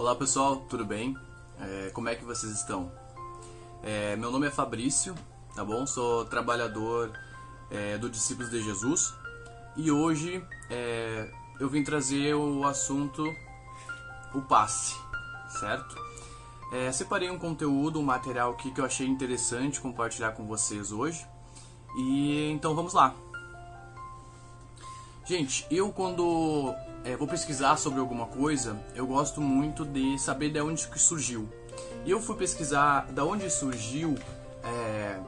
Olá pessoal, tudo bem? É, como é que vocês estão? É, meu nome é Fabrício, tá bom? Sou trabalhador é, do Discípulos de Jesus e hoje é, eu vim trazer o assunto o passe, certo? É, separei um conteúdo, um material aqui que eu achei interessante compartilhar com vocês hoje e então vamos lá. Gente, eu quando é, vou pesquisar sobre alguma coisa, eu gosto muito de saber de onde que surgiu. E eu fui pesquisar de onde surgiu é,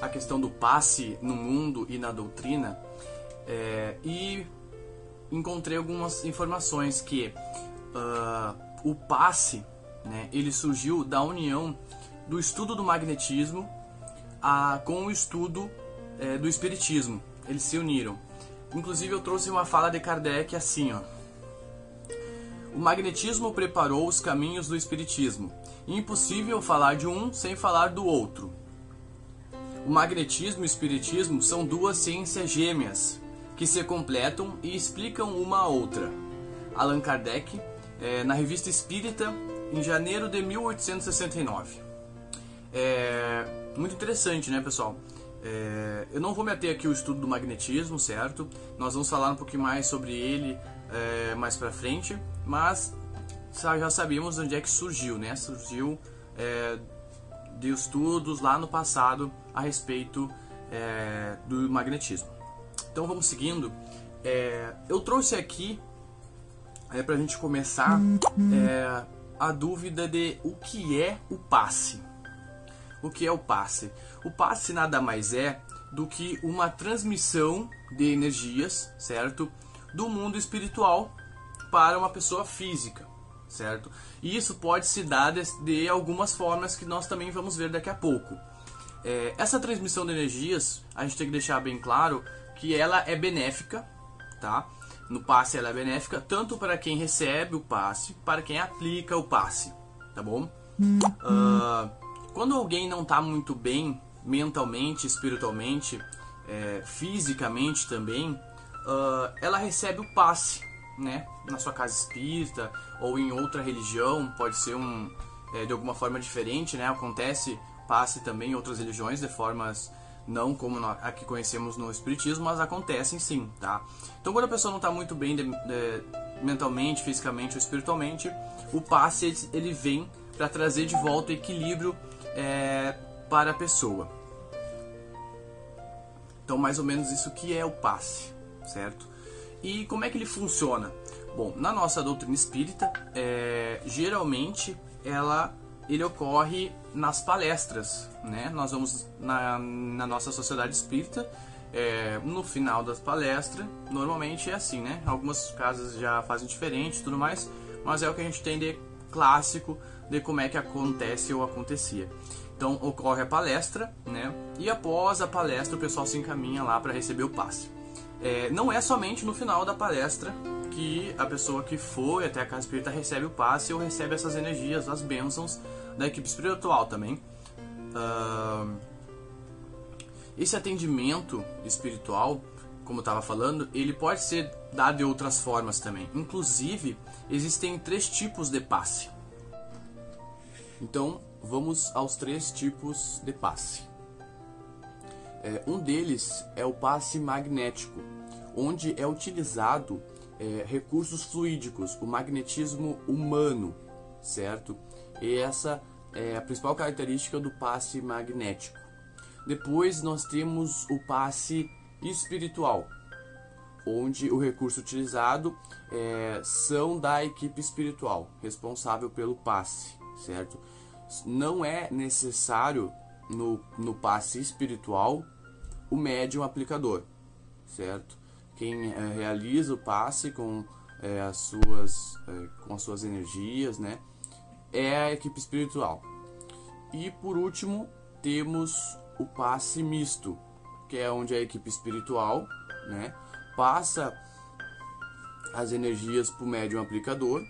a questão do passe no mundo e na doutrina é, e encontrei algumas informações que uh, o passe né, ele surgiu da união do estudo do magnetismo a, com o estudo é, do espiritismo. Eles se uniram. Inclusive eu trouxe uma fala de Kardec assim, ó. O magnetismo preparou os caminhos do espiritismo. Impossível falar de um sem falar do outro. O magnetismo e o espiritismo são duas ciências gêmeas que se completam e explicam uma a outra. Allan Kardec, é, na Revista Espírita, em janeiro de 1869. É muito interessante, né, pessoal? É, eu não vou me ater aqui ao estudo do magnetismo, certo? Nós vamos falar um pouquinho mais sobre ele é, mais pra frente, mas já sabemos onde é que surgiu, né? Surgiu é, de estudos lá no passado a respeito é, do magnetismo. Então vamos seguindo. É, eu trouxe aqui é, para a gente começar é, a dúvida de o que é o passe. O que é o passe? O passe nada mais é do que uma transmissão de energias, certo? Do mundo espiritual para uma pessoa física, certo? E isso pode se dar de, de algumas formas que nós também vamos ver daqui a pouco. É, essa transmissão de energias, a gente tem que deixar bem claro que ela é benéfica, tá? No passe ela é benéfica tanto para quem recebe o passe, para quem aplica o passe, tá bom? Uh, quando alguém não está muito bem mentalmente, espiritualmente, é, fisicamente também, uh, ela recebe o passe, né? Na sua casa espírita ou em outra religião, pode ser um é, de alguma forma diferente, né? Acontece passe também em outras religiões de formas não como a que conhecemos no espiritismo, mas acontecem sim, tá? Então quando a pessoa não está muito bem de, de, mentalmente, fisicamente ou espiritualmente, o passe ele vem para trazer de volta o equilíbrio é, para a pessoa. Então, mais ou menos isso que é o passe, certo? E como é que ele funciona? Bom, na nossa doutrina espírita, é, geralmente ela ele ocorre nas palestras, né? Nós vamos na, na nossa sociedade espírita, é, no final das palestras, normalmente é assim, né? Algumas casas já fazem diferente, tudo mais, mas é o que a gente tem de clássico de como é que acontece ou acontecia. Então ocorre a palestra, né? E após a palestra o pessoal se encaminha lá para receber o passe. É, não é somente no final da palestra que a pessoa que foi até a casa espírita recebe o passe ou recebe essas energias, as bênçãos da equipe espiritual também. Uh, esse atendimento espiritual, como estava falando, ele pode ser dado de outras formas também. Inclusive, existem três tipos de passe. Então, vamos aos três tipos de passe. É, um deles é o passe magnético, onde é utilizado é, recursos fluídicos, o magnetismo humano, certo? E essa é a principal característica do passe magnético. Depois nós temos o passe espiritual, onde o recurso utilizado é, são da equipe espiritual responsável pelo passe, certo? Não é necessário no, no passe espiritual o médium aplicador, certo? Quem é, realiza o passe com é, as suas é, com as suas energias, né, é a equipe espiritual. E por último temos o passe misto, que é onde a equipe espiritual, né, passa as energias para o médium aplicador,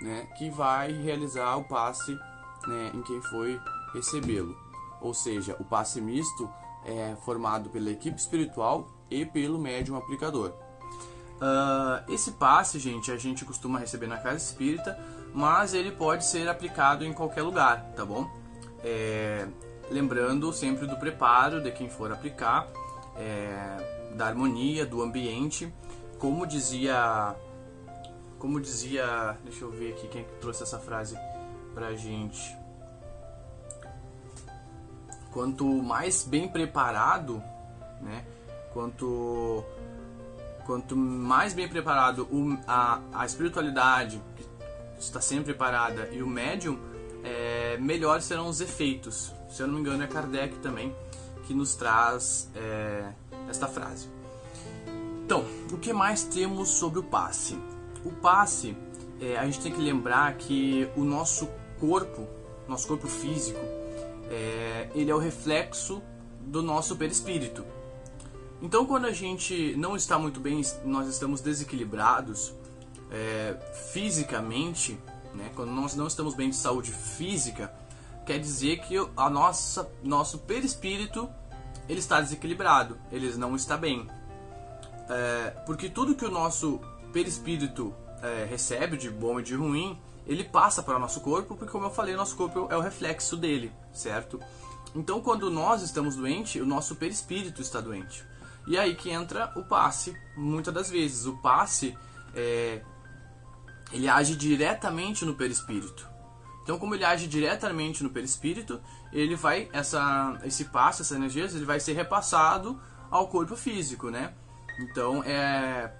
né, que vai realizar o passe né, em quem foi recebê-lo. Ou seja, o passe misto é formado pela equipe espiritual e pelo médium aplicador. Uh, esse passe, gente, a gente costuma receber na casa espírita mas ele pode ser aplicado em qualquer lugar, tá bom? É, lembrando sempre do preparo de quem for aplicar, é, da harmonia, do ambiente, como dizia, como dizia, deixa eu ver aqui quem trouxe essa frase pra gente. Quanto mais bem preparado, né? Quanto quanto mais bem preparado o, a, a espiritualidade está sempre preparada e o médium, é, melhores serão os efeitos. Se eu não me engano, é Kardec também que nos traz é, esta frase. Então, o que mais temos sobre o passe? O passe, é, a gente tem que lembrar que o nosso corpo, nosso corpo físico, é, ele é o reflexo do nosso perispírito. Então, quando a gente não está muito bem, nós estamos desequilibrados é, fisicamente, né? quando nós não estamos bem de saúde física, quer dizer que a nossa nosso perispírito ele está desequilibrado, ele não está bem, é, porque tudo que o nosso perispírito é, recebe de bom e de ruim, ele passa para o nosso corpo, porque como eu falei, o nosso corpo é o reflexo dele, certo? Então, quando nós estamos doentes, o nosso perispírito está doente. E aí que entra o passe, muitas das vezes. O passe, é, ele age diretamente no perispírito. Então, como ele age diretamente no perispírito, ele vai essa esse passe, essa energia, ele vai ser repassado ao corpo físico, né? Então, é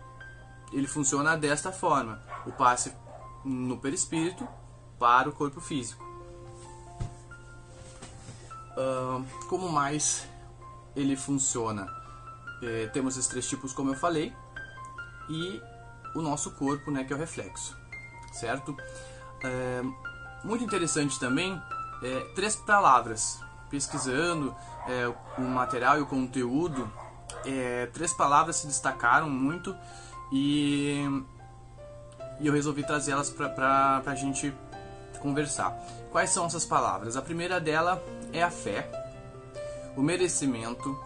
ele funciona desta forma: o passe no perispírito para o corpo físico. Como mais ele funciona? É, temos esses três tipos, como eu falei, e o nosso corpo, né, que é o reflexo, certo? É, muito interessante também, é, três palavras. Pesquisando o material e o conteúdo, três palavras se destacaram muito e, e eu resolvi trazê-las para a gente conversar. Quais são essas palavras? A primeira dela é a fé, o merecimento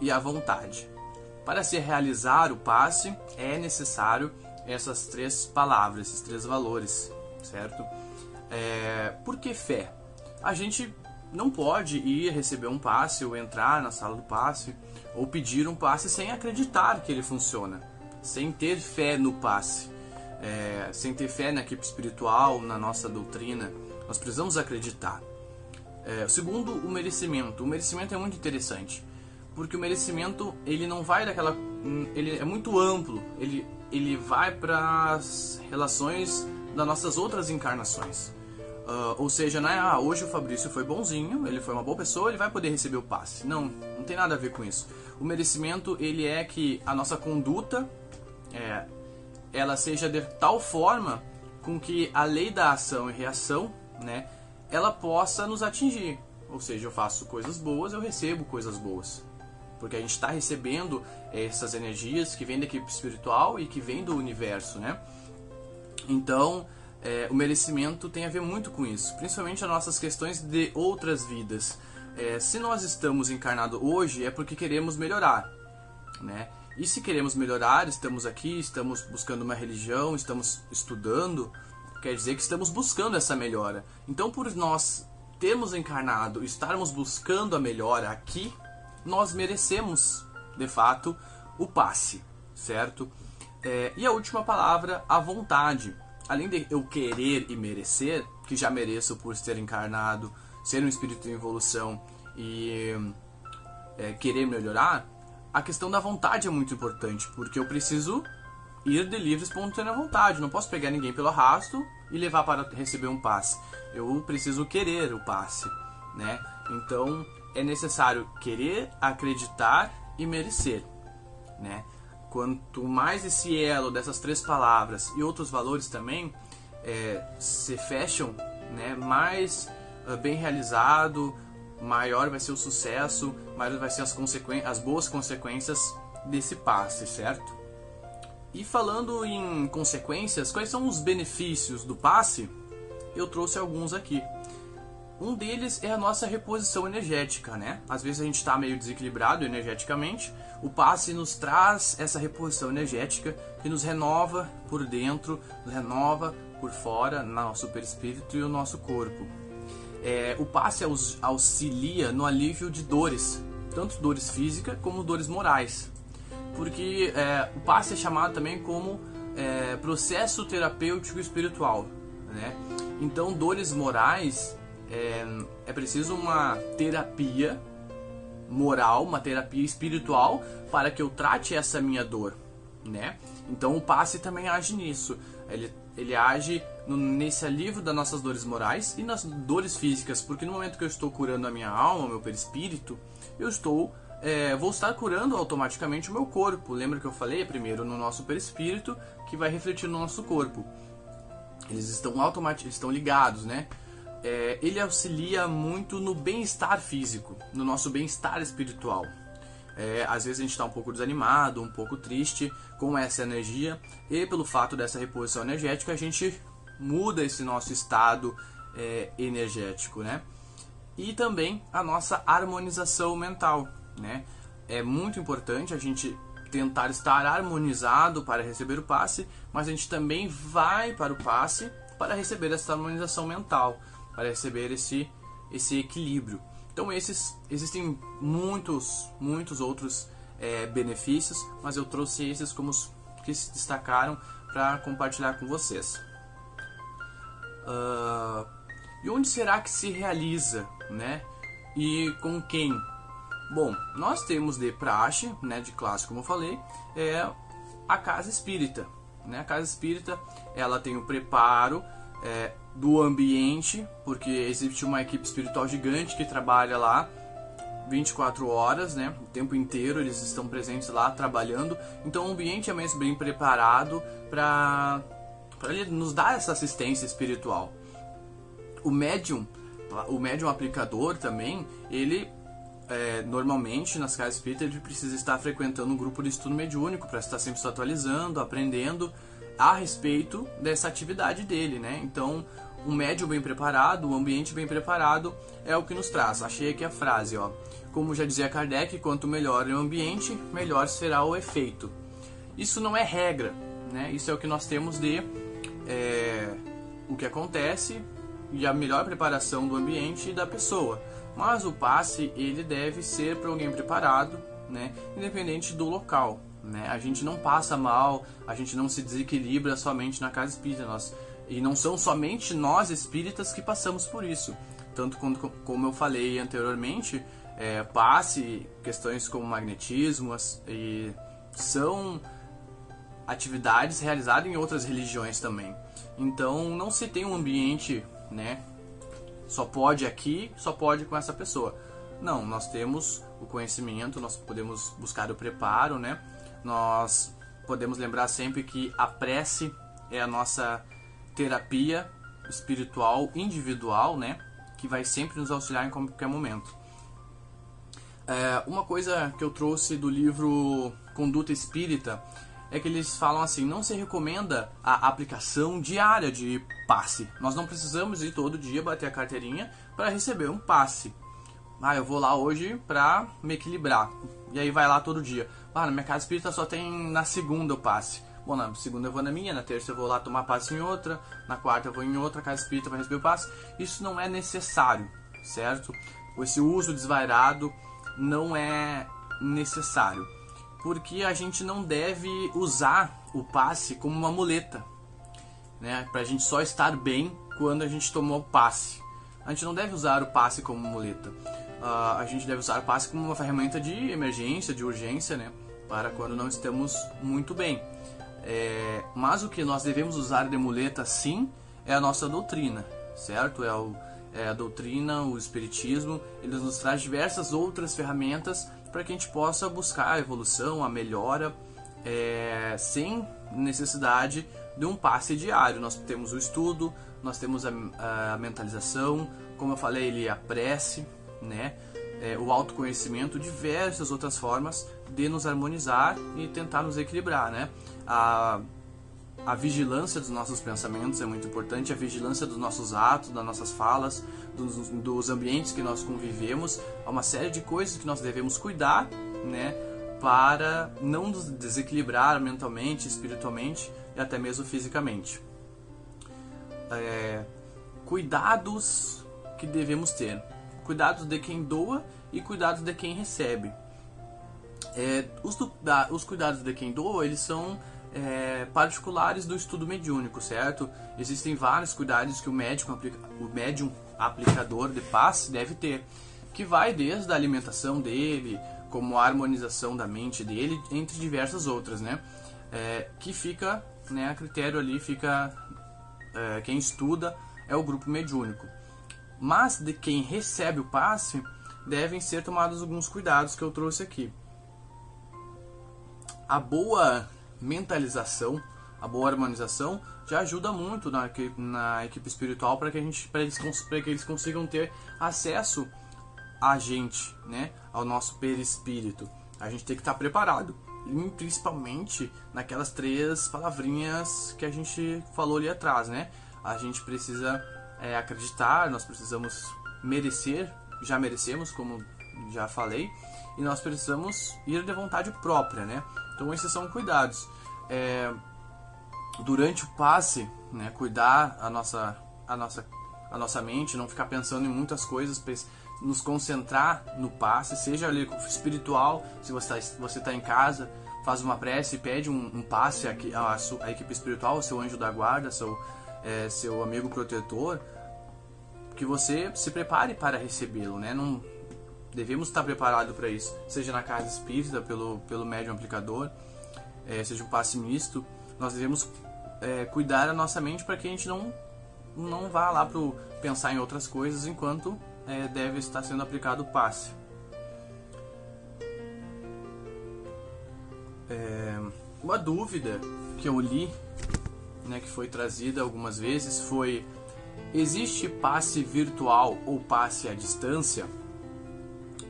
e a vontade. Para se realizar o passe, é necessário essas três palavras, esses três valores, certo? É, por que fé? A gente não pode ir receber um passe ou entrar na sala do passe ou pedir um passe sem acreditar que ele funciona, sem ter fé no passe, é, sem ter fé na equipe espiritual, na nossa doutrina. Nós precisamos acreditar. É, segundo, o merecimento. O merecimento é muito interessante porque o merecimento ele não vai daquela hum, ele é muito amplo ele ele vai para as relações das nossas outras encarnações uh, ou seja né ah, hoje o Fabrício foi bonzinho ele foi uma boa pessoa ele vai poder receber o passe não não tem nada a ver com isso o merecimento ele é que a nossa conduta é, ela seja de tal forma com que a lei da ação e reação né ela possa nos atingir ou seja eu faço coisas boas eu recebo coisas boas porque a gente está recebendo essas energias que vêm da equipe espiritual e que vêm do universo, né? Então, é, o merecimento tem a ver muito com isso, principalmente as nossas questões de outras vidas. É, se nós estamos encarnados hoje é porque queremos melhorar, né? E se queremos melhorar, estamos aqui, estamos buscando uma religião, estamos estudando, quer dizer que estamos buscando essa melhora. Então, por nós termos encarnado, estarmos buscando a melhora aqui, nós merecemos, de fato, o passe, certo? É, e a última palavra, a vontade. Além de eu querer e merecer, que já mereço por ser encarnado, ser um espírito em evolução e é, querer melhorar, a questão da vontade é muito importante, porque eu preciso ir de livre espontânea vontade. Não posso pegar ninguém pelo arrasto e levar para receber um passe. Eu preciso querer o passe, né? Então, é necessário querer, acreditar e merecer, né? Quanto mais esse elo dessas três palavras e outros valores também é, se fecham, né? Mais uh, bem realizado, maior vai ser o sucesso, maior vai ser as, as boas consequências desse passe, certo? E falando em consequências, quais são os benefícios do passe? Eu trouxe alguns aqui. Um deles é a nossa reposição energética, né? Às vezes a gente está meio desequilibrado energeticamente. O passe nos traz essa reposição energética que nos renova por dentro, nos renova por fora, nosso perispírito e o nosso corpo. É, o passe auxilia no alívio de dores, tanto dores físicas como dores morais, porque é, o passe é chamado também como é, processo terapêutico espiritual, né? Então, dores morais é, é preciso uma terapia moral, uma terapia espiritual para que eu trate essa minha dor, né? Então o passe também age nisso. Ele, ele age no, nesse alívio das nossas dores morais e nas dores físicas, porque no momento que eu estou curando a minha alma, meu perispírito, eu estou é, vou estar curando automaticamente o meu corpo. Lembra que eu falei primeiro no nosso perispírito que vai refletir no nosso corpo. Eles estão automaticamente estão ligados, né? É, ele auxilia muito no bem-estar físico, no nosso bem-estar espiritual. É, às vezes a gente está um pouco desanimado, um pouco triste com essa energia, e pelo fato dessa reposição energética, a gente muda esse nosso estado é, energético, né? E também a nossa harmonização mental, né? É muito importante a gente tentar estar harmonizado para receber o passe, mas a gente também vai para o passe para receber essa harmonização mental, para receber esse, esse equilíbrio. Então esses existem muitos, muitos outros é, benefícios, mas eu trouxe esses como os que se destacaram para compartilhar com vocês. Uh, e onde será que se realiza, né? E com quem? Bom, nós temos de praxe, né, de classe, como eu falei, é a casa espírita. Né? A casa espírita, ela tem o preparo é, do ambiente, porque existe uma equipe espiritual gigante que trabalha lá 24 horas, né? O tempo inteiro eles estão presentes lá trabalhando. Então o ambiente é mesmo bem preparado para ele nos dar essa assistência espiritual. O médium, o médium aplicador também, ele é, normalmente nas casas espíritas ele precisa estar frequentando um grupo de estudo mediúnico para estar sempre se atualizando, aprendendo a respeito dessa atividade dele, né? Então, um médium bem preparado, um ambiente bem preparado é o que nos traz. Achei aqui a frase, ó. Como já dizia Kardec, quanto melhor é o ambiente, melhor será o efeito. Isso não é regra, né? Isso é o que nós temos de é, o que acontece e a melhor preparação do ambiente e da pessoa. Mas o passe ele deve ser para alguém preparado, né? Independente do local. Né? A gente não passa mal, a gente não se desequilibra somente na casa espírita. Nós, e não são somente nós espíritas que passamos por isso. Tanto quando, como eu falei anteriormente, é, passe, questões como magnetismo e são atividades realizadas em outras religiões também. Então não se tem um ambiente, né? Só pode aqui, só pode com essa pessoa. Não, nós temos o conhecimento, nós podemos buscar o preparo, né? Nós podemos lembrar sempre que a prece é a nossa terapia espiritual individual, né? Que vai sempre nos auxiliar em qualquer momento. É, uma coisa que eu trouxe do livro Conduta Espírita é que eles falam assim: não se recomenda a aplicação diária de passe. Nós não precisamos ir todo dia bater a carteirinha para receber um passe. Ah, eu vou lá hoje para me equilibrar. E aí vai lá todo dia. Ah, na minha casa espírita só tem na segunda o passe. Bom, na segunda eu vou na minha, na terça eu vou lá tomar passe em outra, na quarta eu vou em outra casa espírita para receber o passe. Isso não é necessário, certo? Esse uso desvairado não é necessário. Porque a gente não deve usar o passe como uma muleta, né? Pra gente só estar bem quando a gente tomou o passe. A gente não deve usar o passe como muleta uh, a gente deve usar o passe como uma ferramenta de emergência, de urgência, né? Para quando não estamos muito bem. É, mas o que nós devemos usar de muleta, sim, é a nossa doutrina, certo? É, o, é a doutrina, o espiritismo, ele nos traz diversas outras ferramentas para que a gente possa buscar a evolução, a melhora, é, sem necessidade de um passe diário. Nós temos o estudo, nós temos a, a mentalização, como eu falei, ele a prece, né? É, o autoconhecimento, diversas outras formas de nos harmonizar e tentar nos equilibrar, né? A, a vigilância dos nossos pensamentos é muito importante, a vigilância dos nossos atos, das nossas falas, dos, dos ambientes que nós convivemos, há uma série de coisas que nós devemos cuidar, né? Para não nos desequilibrar mentalmente, espiritualmente e até mesmo fisicamente. é, cuidados que devemos ter. Cuidados de quem doa e cuidados de quem recebe. É, os, da, os cuidados de quem doa, eles são é, particulares do estudo mediúnico, certo? Existem vários cuidados que o médico, o médium aplicador de passe deve ter, que vai desde a alimentação dele, como a harmonização da mente dele, entre diversas outras, né? É, que fica, né, a critério ali fica é, quem estuda é o grupo mediúnico. Mas de quem recebe o passe, devem ser tomados alguns cuidados que eu trouxe aqui. A boa mentalização, a boa harmonização já ajuda muito na, na equipe espiritual para que a gente para eles, que eles consigam ter acesso a gente, né, ao nosso perispírito. A gente tem que estar preparado, principalmente naquelas três palavrinhas que a gente falou ali atrás, né? A gente precisa é, acreditar, nós precisamos merecer, já merecemos, como já falei, e nós precisamos ir de vontade própria, né? Então esses são cuidados. É, durante o passe, né, cuidar a nossa, a nossa, a nossa mente, não ficar pensando em muitas coisas, nos concentrar no passe, seja ali espiritual, se você está você tá em casa, faz uma prece, pede um, um passe à, a equipe espiritual, seu anjo da guarda, seu, é, seu amigo protetor, que você se prepare para recebê-lo, né? Não, devemos estar preparados para isso, seja na casa espírita, pelo, pelo médium aplicador, é, seja um passe misto, nós devemos é, cuidar a nossa mente para que a gente não, não vá lá para pensar em outras coisas enquanto é, deve estar sendo aplicado o passe. É, uma dúvida que eu li, né, que foi trazida algumas vezes, foi: existe passe virtual ou passe à distância?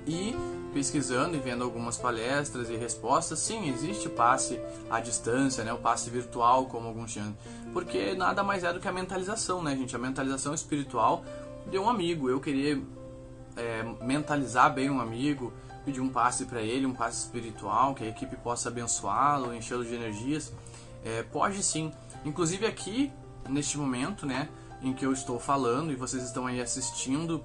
E pesquisando e vendo algumas palestras e respostas, sim, existe passe à distância, né, o passe virtual, como alguns chamam, porque nada mais é do que a mentalização, né, gente? A mentalização espiritual de um amigo. Eu queria é, mentalizar bem um amigo, pedir um passe para ele, um passe espiritual, que a equipe possa abençoá-lo, enchê-lo de energias. É, pode sim. Inclusive aqui, neste momento, né, em que eu estou falando e vocês estão aí assistindo,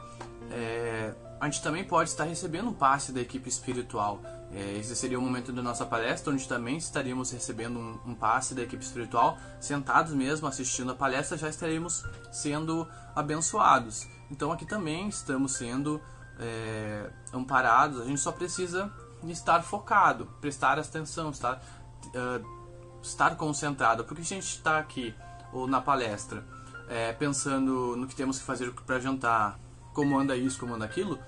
é, a gente também pode estar recebendo um passe da equipe espiritual. É, esse seria o momento da nossa palestra, onde também estaríamos recebendo um, um, passe da equipe espiritual, sentados mesmo assistindo a palestra, já estaríamos sendo abençoados. Então aqui também estamos sendo é, amparados, a gente só precisa estar focado, prestar atenção, estar, uh, estar concentrado. Porque a gente está aqui, ou na palestra, é, pensando no que temos que fazer para jantar, como anda isso, como anda aquilo,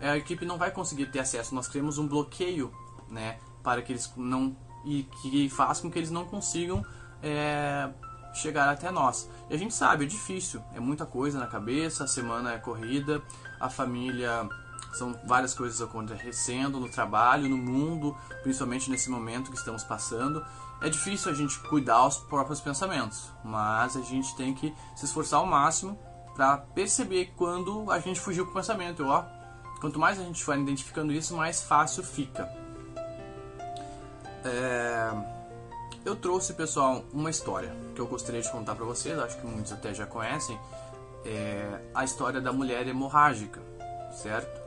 a equipe não vai conseguir ter acesso. Nós criamos um bloqueio, né, para que eles não e que faz com que eles não consigam é, chegar até nós. E a gente sabe, é difícil, é muita coisa na cabeça, a semana é corrida, a família são várias coisas acontecendo no trabalho, no mundo, principalmente nesse momento que estamos passando. É difícil a gente cuidar os próprios pensamentos, mas a gente tem que se esforçar ao máximo para perceber quando a gente fugiu com o pensamento. Ó, quanto mais a gente for identificando isso, mais fácil fica. É... Eu trouxe, pessoal, uma história que eu gostaria de contar para vocês, acho que muitos até já conhecem, é a história da mulher hemorrágica, certo?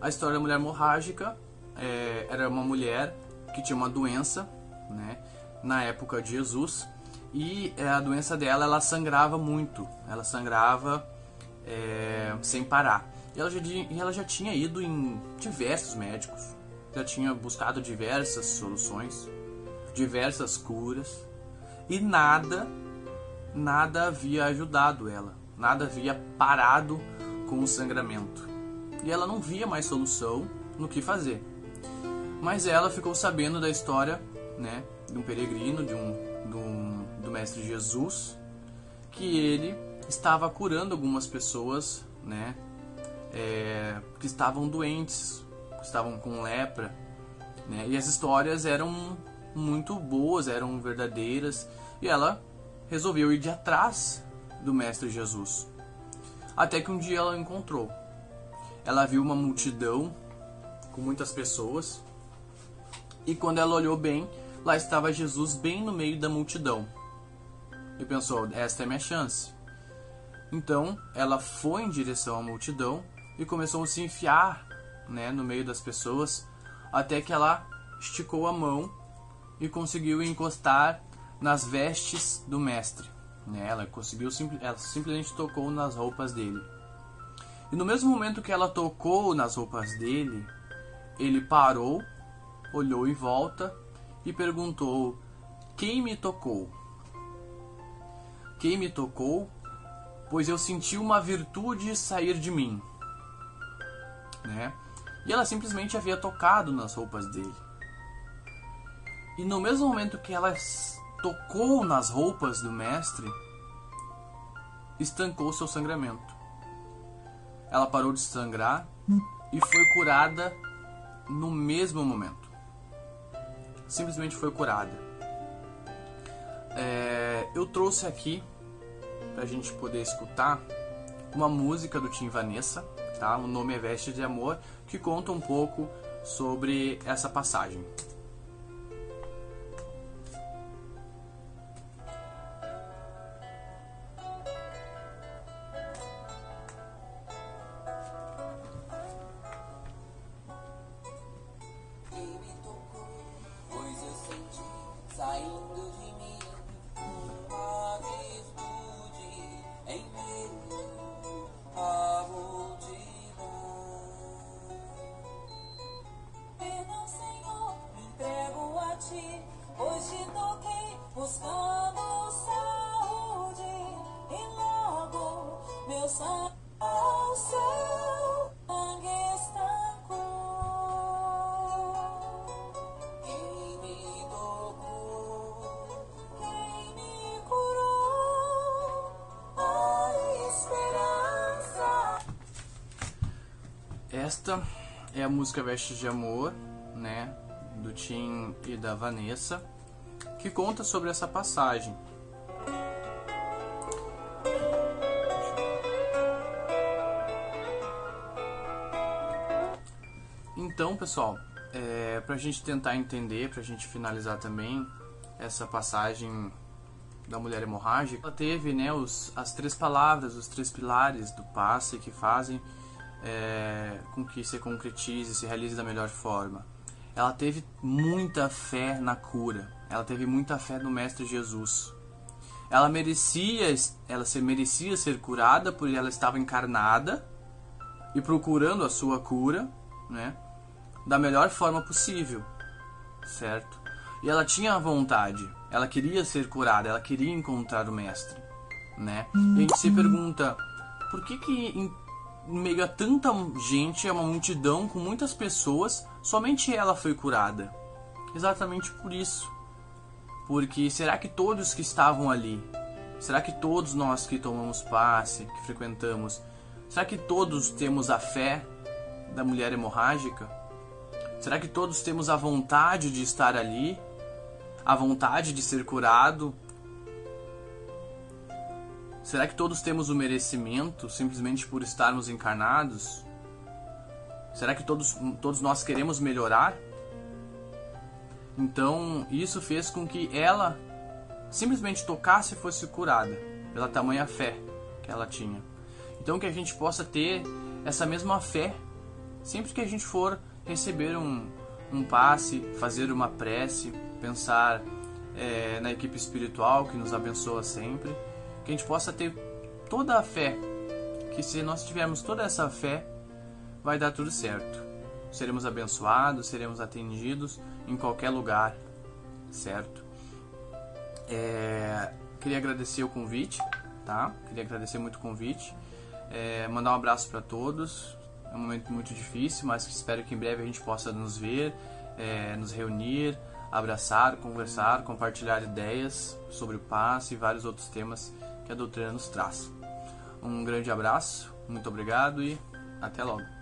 A história da mulher hemorrágica é, era uma mulher que tinha uma doença, né, na época de Jesus, e é, a doença dela, ela sangrava muito. Ela sangrava é, sem parar. E ela, já, ela já tinha ido em diversos médicos. Já tinha buscado diversas soluções. Diversas curas. E nada, nada havia ajudado ela. Nada havia parado com o sangramento. E ela não via mais solução no que fazer. Mas ela ficou sabendo da história né, de um peregrino, de um, de um do Mestre Jesus, que ele estava curando algumas pessoas, né, é, que estavam doentes, que estavam com lepra, né, e as histórias eram muito boas, eram verdadeiras, e ela resolveu ir de atrás do Mestre Jesus. Até que um dia ela encontrou. Ela viu uma multidão com muitas pessoas, e quando ela olhou bem, lá estava Jesus bem no meio da multidão e pensou: esta é minha chance. Então ela foi em direção à multidão e começou a se enfiar né, no meio das pessoas até que ela esticou a mão e conseguiu encostar nas vestes do mestre. Né? Ela conseguiu, ela simplesmente tocou nas roupas dele. E no mesmo momento que ela tocou nas roupas dele, ele parou, olhou em volta e perguntou: Quem me tocou? Quem me tocou? Pois eu senti uma virtude sair de mim. Né? E ela simplesmente havia tocado nas roupas dele. E no mesmo momento que ela tocou nas roupas do mestre, estancou seu sangramento. Ela parou de sangrar e foi curada no mesmo momento. Simplesmente foi curada. É, eu trouxe aqui para a gente poder escutar uma música do Tim Vanessa, tá? O nome é Veste de Amor, que conta um pouco sobre essa passagem. Esta é a música Vestes de Amor, né, do Tim e da Vanessa, que conta sobre essa passagem. Então, pessoal, é, para a gente tentar entender, para a gente finalizar também essa passagem da mulher hemorrágica, ela teve né, os, as três palavras, os três pilares do passe que fazem é, com que se concretize, se realize da melhor forma. Ela teve muita fé na cura. Ela teve muita fé no Mestre Jesus. Ela merecia, ela se merecia ser curada porque ela estava encarnada e procurando a sua cura, né, da melhor forma possível, certo? E ela tinha a vontade, ela queria ser curada, ela queria encontrar o mestre, né? E a gente se pergunta, por que que meio a tanta gente, é uma multidão com muitas pessoas, somente ela foi curada. Exatamente por isso. Porque será que todos que estavam ali, será que todos nós que tomamos passe, que frequentamos, será que todos temos a fé da mulher hemorrágica? Será que todos temos a vontade de estar ali? A vontade de ser curado? Será que todos temos o merecimento simplesmente por estarmos encarnados? Será que todos, todos nós queremos melhorar? Então, isso fez com que ela simplesmente tocasse e fosse curada, pela tamanha fé que ela tinha. Então, que a gente possa ter essa mesma fé sempre que a gente for receber um, um passe, fazer uma prece, pensar é, na equipe espiritual que nos abençoa sempre que a gente possa ter toda a fé, que se nós tivermos toda essa fé, vai dar tudo certo. Seremos abençoados, seremos atendidos em qualquer lugar, certo? É, queria agradecer o convite, tá? Queria agradecer muito o convite, é, mandar um abraço para todos. É um momento muito difícil, mas espero que em breve a gente possa nos ver, é, nos reunir, abraçar, conversar, compartilhar ideias sobre o passe e vários outros temas que a doutrina nos traz. Um grande abraço, muito obrigado e até logo.